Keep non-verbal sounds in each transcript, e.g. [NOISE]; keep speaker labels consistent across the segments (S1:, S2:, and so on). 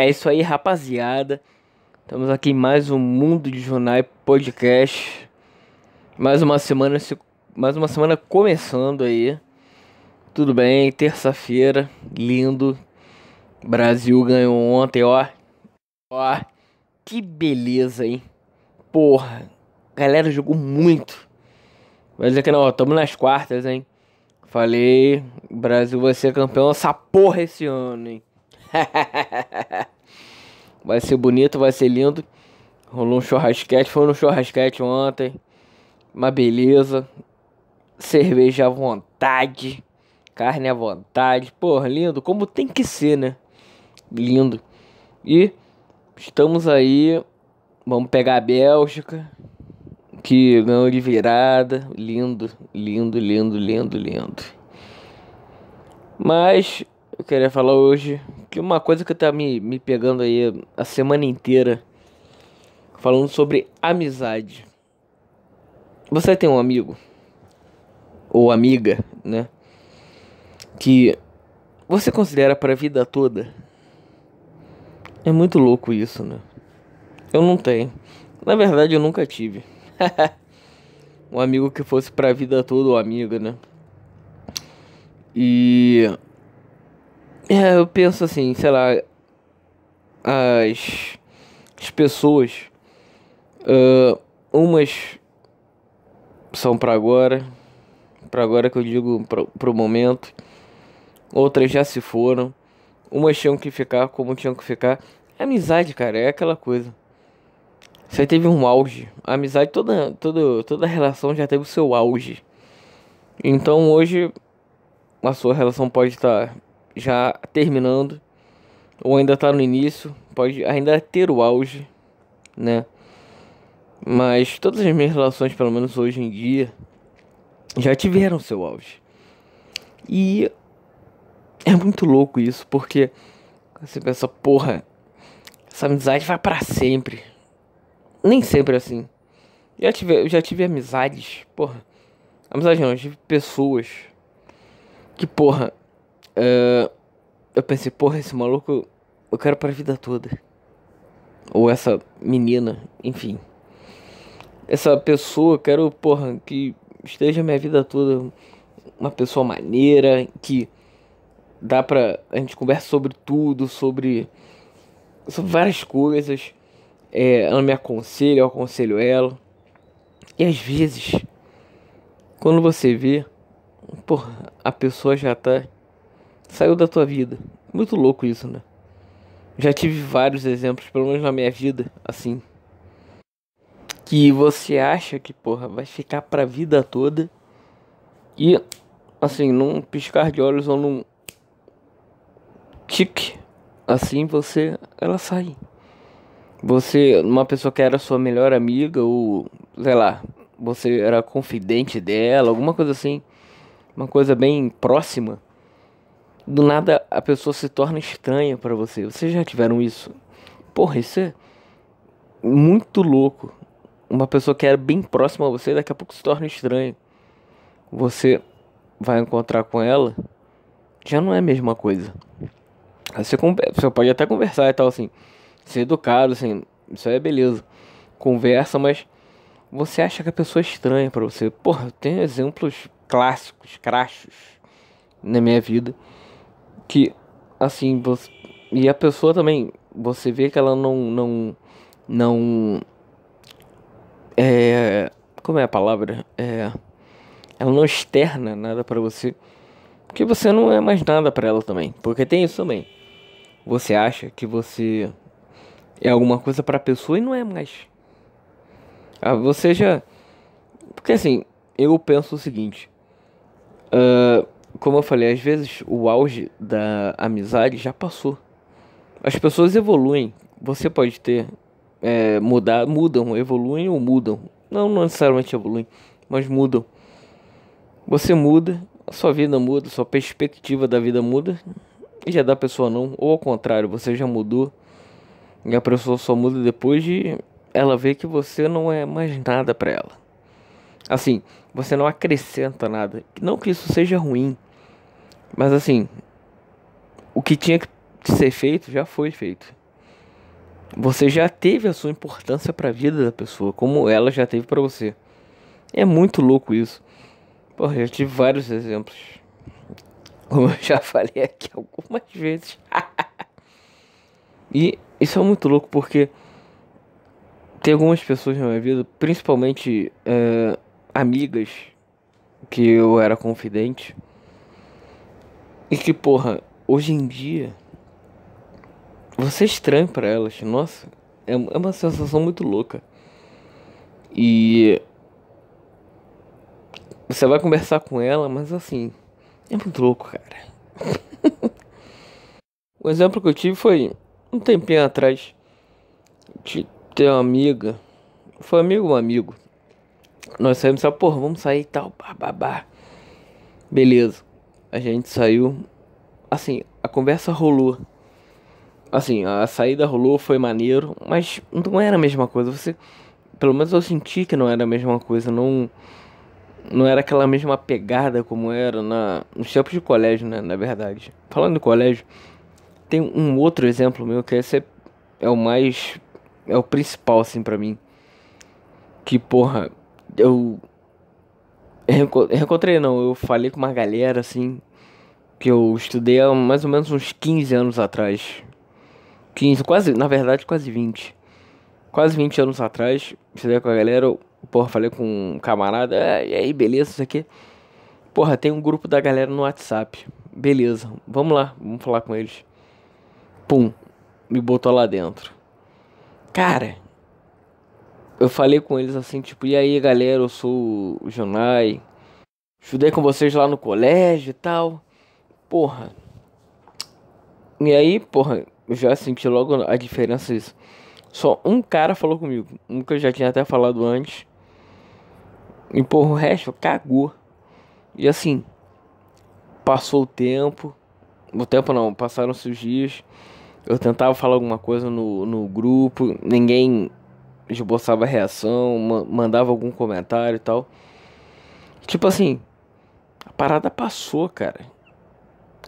S1: É isso aí, rapaziada. Estamos aqui em mais um Mundo de Junai podcast. Mais uma semana, mais uma semana começando aí. Tudo bem? Terça-feira, lindo. Brasil ganhou ontem, ó. Ó, que beleza, hein? Porra, galera jogou muito. Vai dizer que não, ó, tamo nas quartas, hein? Falei, Brasil vai ser campeão dessa porra esse ano, hein? [LAUGHS] vai ser bonito, vai ser lindo. Rolou um churrasquete, foi no churrasquete ontem. Uma beleza. Cerveja à vontade. Carne à vontade. Porra, lindo. Como tem que ser, né? Lindo. E estamos aí. Vamos pegar a Bélgica. Que ganhou de virada. Lindo, lindo, lindo, lindo, lindo. Mas eu queria falar hoje que uma coisa que tá me, me pegando aí a semana inteira, falando sobre amizade. Você tem um amigo, ou amiga, né? Que você considera para a vida toda. É muito louco isso, né? Eu não tenho. Na verdade, eu nunca tive. [LAUGHS] um amigo que fosse para a vida toda, ou amiga, né? E é, eu penso assim, sei lá, as, as pessoas, uh, umas são para agora, para agora que eu digo pro, pro momento, outras já se foram, umas tinham que ficar como tinham que ficar. Amizade, cara, é aquela coisa. Você teve um auge. A amizade, toda, toda, toda relação já teve o seu auge. Então hoje a sua relação pode estar já terminando, ou ainda está no início, pode ainda ter o auge, né? Mas todas as minhas relações, pelo menos hoje em dia, já tiveram seu auge. E é muito louco isso, porque você pensa, porra, essa amizade vai para sempre. Nem sempre assim. Já tive, já tive amizades, porra. Amizade não, eu tive pessoas que, porra, Uh, eu pensei, porra, esse maluco eu quero pra vida toda. Ou essa menina, enfim. Essa pessoa, quero, porra, que esteja minha vida toda. Uma pessoa maneira, que dá pra. A gente conversa sobre tudo, sobre. sobre várias coisas. É, ela me aconselha, eu aconselho ela. E às vezes, quando você vê, porra, a pessoa já tá saiu da tua vida. Muito louco isso, né? Já tive vários exemplos, pelo menos na minha vida, assim. Que você acha que, porra, vai ficar pra vida toda. E, assim, num piscar de olhos ou num tique, assim você. Ela sai. Você, uma pessoa que era sua melhor amiga, ou sei lá, você era confidente dela, alguma coisa assim. Uma coisa bem próxima do nada a pessoa se torna estranha para você. Vocês já tiveram isso? Porra, isso é muito louco. Uma pessoa que era bem próxima a você, daqui a pouco se torna estranha. Você vai encontrar com ela, já não é a mesma coisa. Você, você pode até conversar e tal, assim, ser educado, assim, isso aí é beleza. Conversa, mas você acha que a pessoa é estranha para você. Porra, tem exemplos clássicos, crachos na minha vida que assim você e a pessoa também você vê que ela não não não é como é a palavra? É ela não externa nada para você porque você não é mais nada para ela também porque tem isso também. Você acha que você é alguma coisa para a pessoa e não é mais. Ah, você já porque assim eu penso o seguinte uh, como eu falei, às vezes o auge da amizade já passou. As pessoas evoluem. Você pode ter é, mudar, mudam, evoluem ou mudam. Não, não necessariamente evoluem, mas mudam. Você muda, a sua vida muda, sua perspectiva da vida muda e já da pessoa não. Ou ao contrário, você já mudou e a pessoa só muda depois de ela ver que você não é mais nada para ela. Assim, você não acrescenta nada. Não que isso seja ruim, mas assim, o que tinha que ser feito já foi feito. você já teve a sua importância para a vida da pessoa, como ela já teve para você. É muito louco isso. Porra, já tive vários exemplos. Como eu já [LAUGHS] falei aqui algumas vezes. [LAUGHS] e isso é muito louco porque tem algumas pessoas na minha vida, principalmente é, amigas, que eu era confidente. E que, porra, hoje em dia você é estranho para elas. Nossa, é, é uma sensação muito louca. E você vai conversar com ela, mas assim, é muito louco, cara. [LAUGHS] o exemplo que eu tive foi um tempinho atrás de ter uma amiga. Foi amigo um amigo. Nós saímos, só, porra, vamos sair e tal, babá. Beleza. A gente saiu. Assim, a conversa rolou. Assim, a saída rolou, foi maneiro, mas não era a mesma coisa. Você, pelo menos eu senti que não era a mesma coisa, não não era aquela mesma pegada como era na nos tempos de colégio, né, na verdade. Falando de colégio, tem um outro exemplo meu que esse é, é o mais é o principal assim para mim. Que porra, eu encontrei não, eu falei com uma galera assim que eu estudei há mais ou menos uns 15 anos atrás. 15, quase, na verdade, quase 20. Quase 20 anos atrás, estudei com a galera, eu, porra, falei com um camarada, é, e aí, beleza, isso aqui. Porra, tem um grupo da galera no WhatsApp. Beleza, vamos lá, vamos falar com eles. Pum, me botou lá dentro. Cara, eu falei com eles assim, tipo, e aí galera, eu sou o Jonai. Estudei com vocês lá no colégio e tal. Porra. E aí, porra, eu já senti logo a diferença disso. Só um cara falou comigo. Um que eu já tinha até falado antes. E porra, o resto cagou. E assim, passou o tempo. O tempo não, passaram-se os dias. Eu tentava falar alguma coisa no, no grupo. Ninguém esboçava reação, mandava algum comentário e tal. Tipo assim, a parada passou, cara.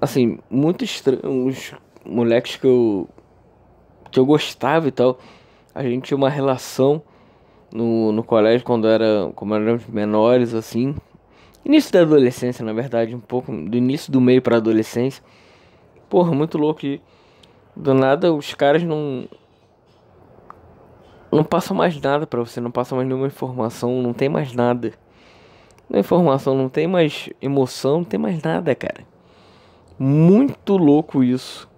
S1: Assim, muito estranho moleques que eu que eu gostava e tal. A gente tinha uma relação no, no colégio quando era como éramos menores assim. Início da adolescência, na verdade, um pouco do início do meio para adolescência. Porra, muito louco e do nada os caras não não passam mais nada para você, não passam mais nenhuma informação, não tem mais nada. Não informação, não tem mais emoção, não tem mais nada, cara. Muito louco isso.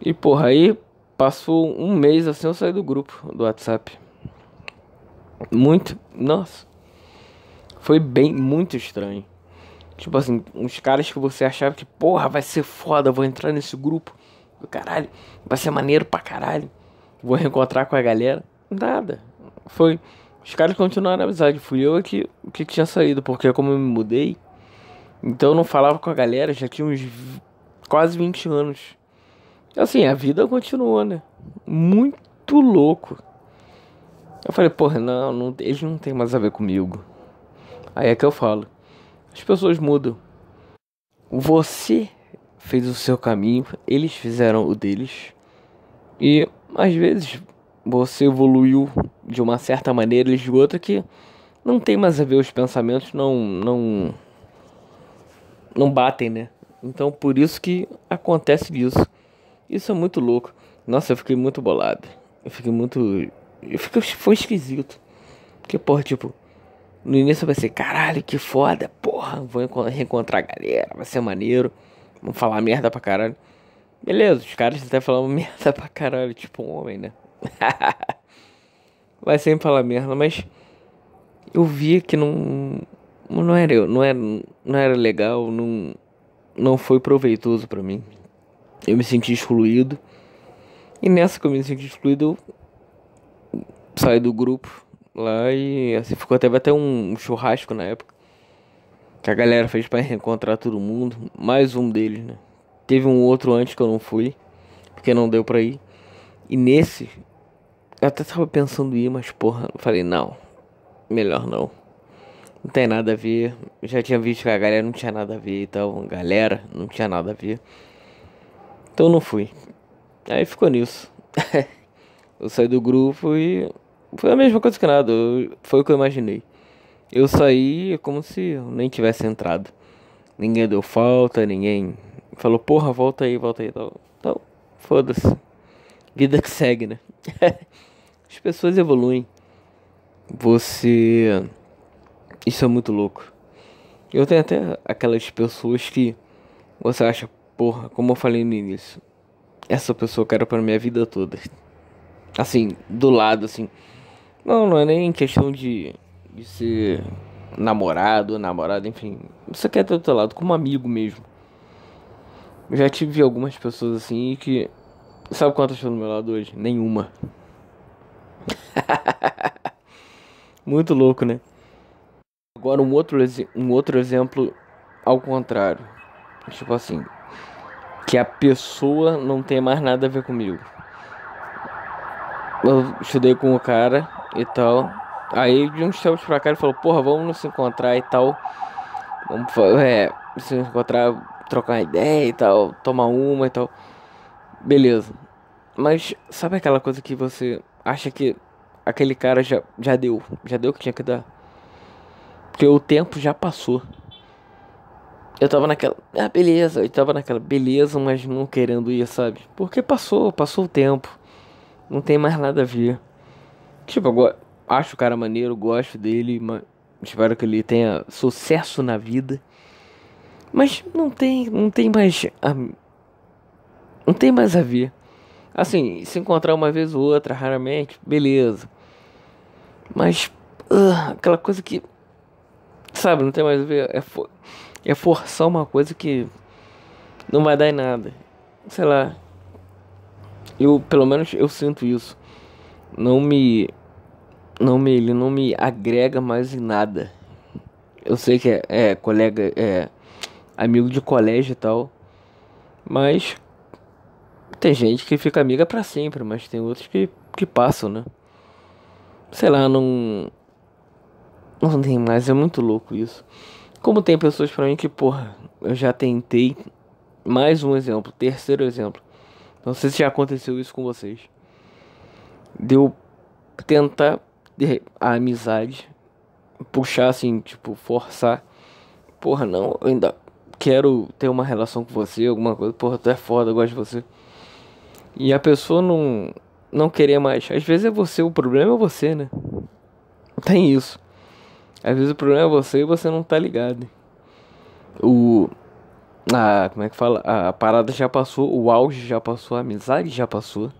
S1: E porra, aí passou um mês assim eu saí do grupo do WhatsApp. Muito, nossa. Foi bem, muito estranho. Tipo assim, uns caras que você achava que, porra, vai ser foda, vou entrar nesse grupo. Caralho, vai ser maneiro pra caralho. Vou reencontrar com a galera. Nada. Foi. Os caras continuaram a amizade. Fui eu que, que tinha saído, porque como eu me mudei, então eu não falava com a galera, já tinha uns quase 20 anos. Assim, a vida continua, né? Muito louco. Eu falei, porra, não, não, eles não tem mais a ver comigo. Aí é que eu falo. As pessoas mudam. Você fez o seu caminho, eles fizeram o deles. E às vezes você evoluiu de uma certa maneira, eles de outra que não tem mais a ver os pensamentos, não não não batem, né? Então por isso que acontece isso. Isso é muito louco. Nossa, eu fiquei muito bolado. Eu fiquei muito. Eu fiquei... Foi esquisito. Porque, porra, tipo. No início vai ser, caralho, que foda, porra. Vou reencontrar a galera, vai ser maneiro. Vamos falar merda pra caralho. Beleza, os caras até falando [LAUGHS] merda pra caralho, tipo um homem, né? [LAUGHS] vai sempre falar merda, mas. Eu via que não. Não era, não era, não era legal, não, não foi proveitoso para mim eu me senti excluído. E nessa que eu me senti excluído, eu saí do grupo lá e assim ficou até até um churrasco na época. Que a galera fez para reencontrar todo mundo. Mais um deles, né? Teve um outro antes que eu não fui, porque não deu pra ir. E nesse, eu até tava pensando em ir, mas porra, falei, não, melhor não. Não tem nada a ver. Já tinha visto que a galera não tinha nada a ver e tal. Galera, não tinha nada a ver. Então não fui. Aí ficou nisso. [LAUGHS] Eu saí do grupo e foi a mesma coisa que nada. Foi o que eu imaginei. Eu saí como se eu nem tivesse entrado. Ninguém deu falta, ninguém falou, porra, volta aí, volta aí. Tal, tal. Foda-se. Vida que segue, né? [LAUGHS] As pessoas evoluem. Você. Isso é muito louco. Eu tenho até aquelas pessoas que você acha, porra, como eu falei no início, essa pessoa eu quero pra minha vida toda. Assim, do lado, assim. Não, não é nem questão de, de ser namorado, namorada, enfim. Você quer ter do teu lado como amigo mesmo. Eu já tive algumas pessoas assim que. Sabe quantas estão do meu lado hoje? Nenhuma. [LAUGHS] Muito louco, né? Agora um outro, um outro exemplo ao contrário. Tipo assim. Que a pessoa não tem mais nada a ver comigo. Eu estudei com o cara e tal. Aí de uns tempos pra cá ele falou, porra, vamos nos encontrar e tal. Vamos é, se encontrar, trocar uma ideia e tal, tomar uma e tal. Beleza. Mas sabe aquela coisa que você acha que aquele cara já, já deu, já deu o que tinha que dar? Porque o tempo já passou. Eu tava naquela, ah, beleza, eu tava naquela, beleza, mas não querendo ir, sabe? Porque passou, passou o tempo. Não tem mais nada a ver. Tipo, agora, acho o cara maneiro, gosto dele, mas espero que ele tenha sucesso na vida. Mas não tem, não tem mais. A, não tem mais a ver. Assim, se encontrar uma vez ou outra, raramente, beleza. Mas uh, aquela coisa que. Sabe, não tem mais a ver. É, for, é forçar uma coisa que não vai dar em nada. Sei lá. Eu, pelo menos, eu sinto isso. Não me não me, ele não me agrega mais em nada. Eu sei que é, é colega, é amigo de colégio e tal, mas tem gente que fica amiga para sempre, mas tem outros que, que passam, né? Sei lá, não. Não tem mais, é muito louco isso. Como tem pessoas pra mim que, porra, eu já tentei. Mais um exemplo, terceiro exemplo. Não sei se já aconteceu isso com vocês. Deu tentar a amizade, puxar assim, tipo, forçar. Porra, não, eu ainda quero ter uma relação com você, alguma coisa. Porra, tu é foda, eu gosto de você. E a pessoa não não querer mais. Às vezes é você, o problema é você, né? Tem isso. Às vezes o problema é você e você não tá ligado. O a, como é que fala? A, parada já passou, o auge já passou, a amizade já passou.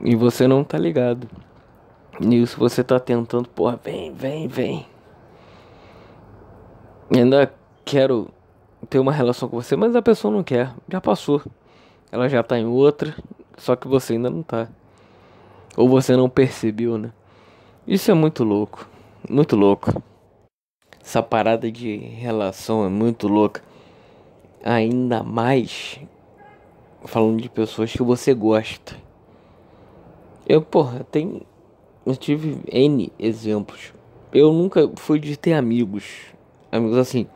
S1: E você não tá ligado. Nisso você tá tentando, porra, vem, vem, vem. ainda quero ter uma relação com você, mas a pessoa não quer. Já passou. Ela já tá em outra, só que você ainda não tá. Ou você não percebeu, né? Isso é muito louco. Muito louco. Essa parada de relação é muito louca. Ainda mais falando de pessoas que você gosta. Eu, porra, tem eu tive N exemplos. Eu nunca fui de ter amigos. Amigos assim.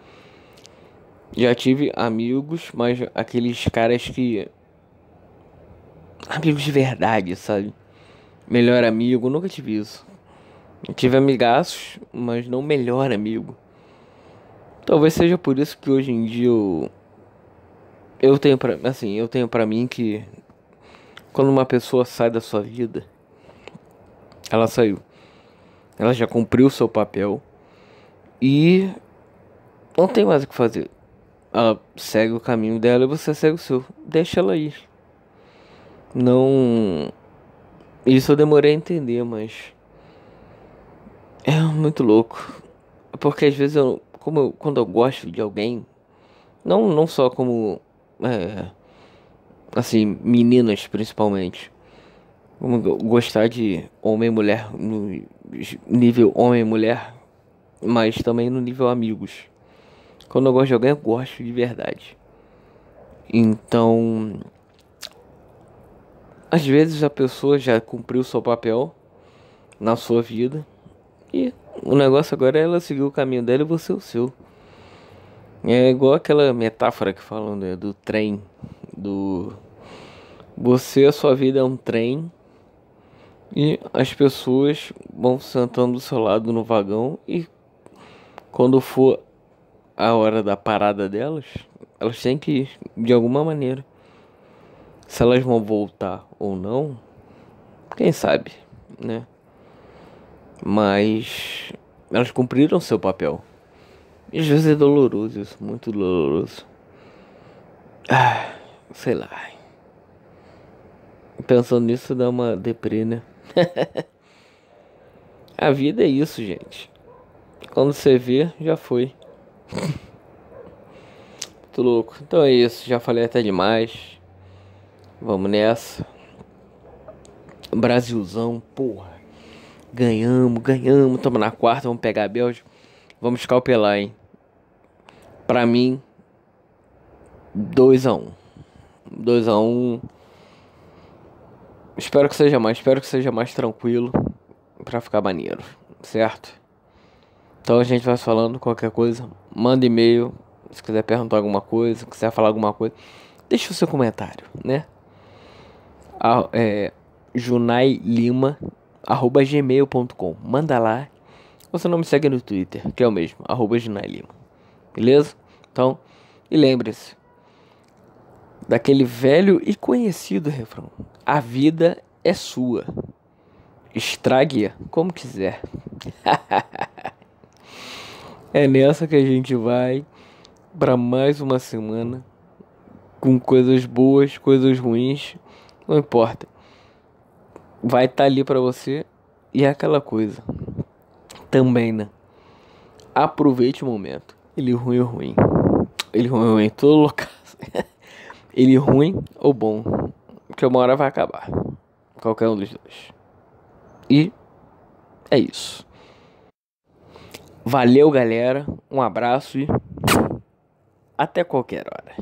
S1: Já tive amigos, mas aqueles caras que. Amigos de verdade, sabe? Melhor amigo, nunca tive isso. Eu tive amigaços, mas não melhor amigo. Talvez seja por isso que hoje em dia eu. Eu tenho pra. Assim, eu tenho pra mim que. Quando uma pessoa sai da sua vida ela saiu. Ela já cumpriu seu papel. E não tem mais o que fazer. Ela segue o caminho dela e você segue o seu. Deixa ela ir. Não. Isso eu demorei a entender, mas. É muito louco. Porque às vezes eu. Como eu, quando eu gosto de alguém. Não, não só como. É, assim, meninas principalmente. Vamos gostar de homem e mulher no nível homem e mulher, mas também no nível amigos. Quando eu gosto de alguém, eu gosto de verdade. Então, às vezes a pessoa já cumpriu seu papel na sua vida e o negócio agora é ela seguir o caminho dela e você o seu. É igual aquela metáfora que falam né, do trem, do você a sua vida é um trem E as pessoas vão sentando do seu lado no vagão e quando for a hora da parada delas, elas têm que ir de alguma maneira. Se elas vão voltar ou não, quem sabe, né? Mas elas cumpriram seu papel. E às vezes é doloroso isso, muito doloroso. Ah, sei lá. Pensando nisso dá uma deprê, né? [LAUGHS] A vida é isso, gente. Quando você vê, já foi. [LAUGHS] Muito louco. Então é isso, já falei até demais. Vamos nessa. Brasilzão, porra. Ganhamos, ganhamos. Tamo na quarta, vamos pegar a Bélgica. Vamos escalpelar, hein? Pra mim, 2x1. 2x1. Espero que seja mais, espero que seja mais tranquilo para ficar maneiro, certo? Então a gente vai falando qualquer coisa, manda e-mail, se quiser perguntar alguma coisa, quiser falar alguma coisa, deixa o seu comentário, né? É, junailima arroba gmail.com manda lá. Você não me segue no Twitter que é o mesmo arroba junailima beleza? Então e lembre-se daquele velho e conhecido refrão: A vida é sua. Estrague-a como quiser. [LAUGHS] é nessa que a gente vai para mais uma semana com coisas boas, coisas ruins, não importa. Vai estar tá ali para você e é aquela coisa. Também, né? Aproveite o momento. Ele ruim ou ruim. Ele ruim ou ruim, todo louco. [LAUGHS] ele ruim ou bom, que uma hora vai acabar. Qualquer um dos dois. E é isso. Valeu, galera. Um abraço e até qualquer hora.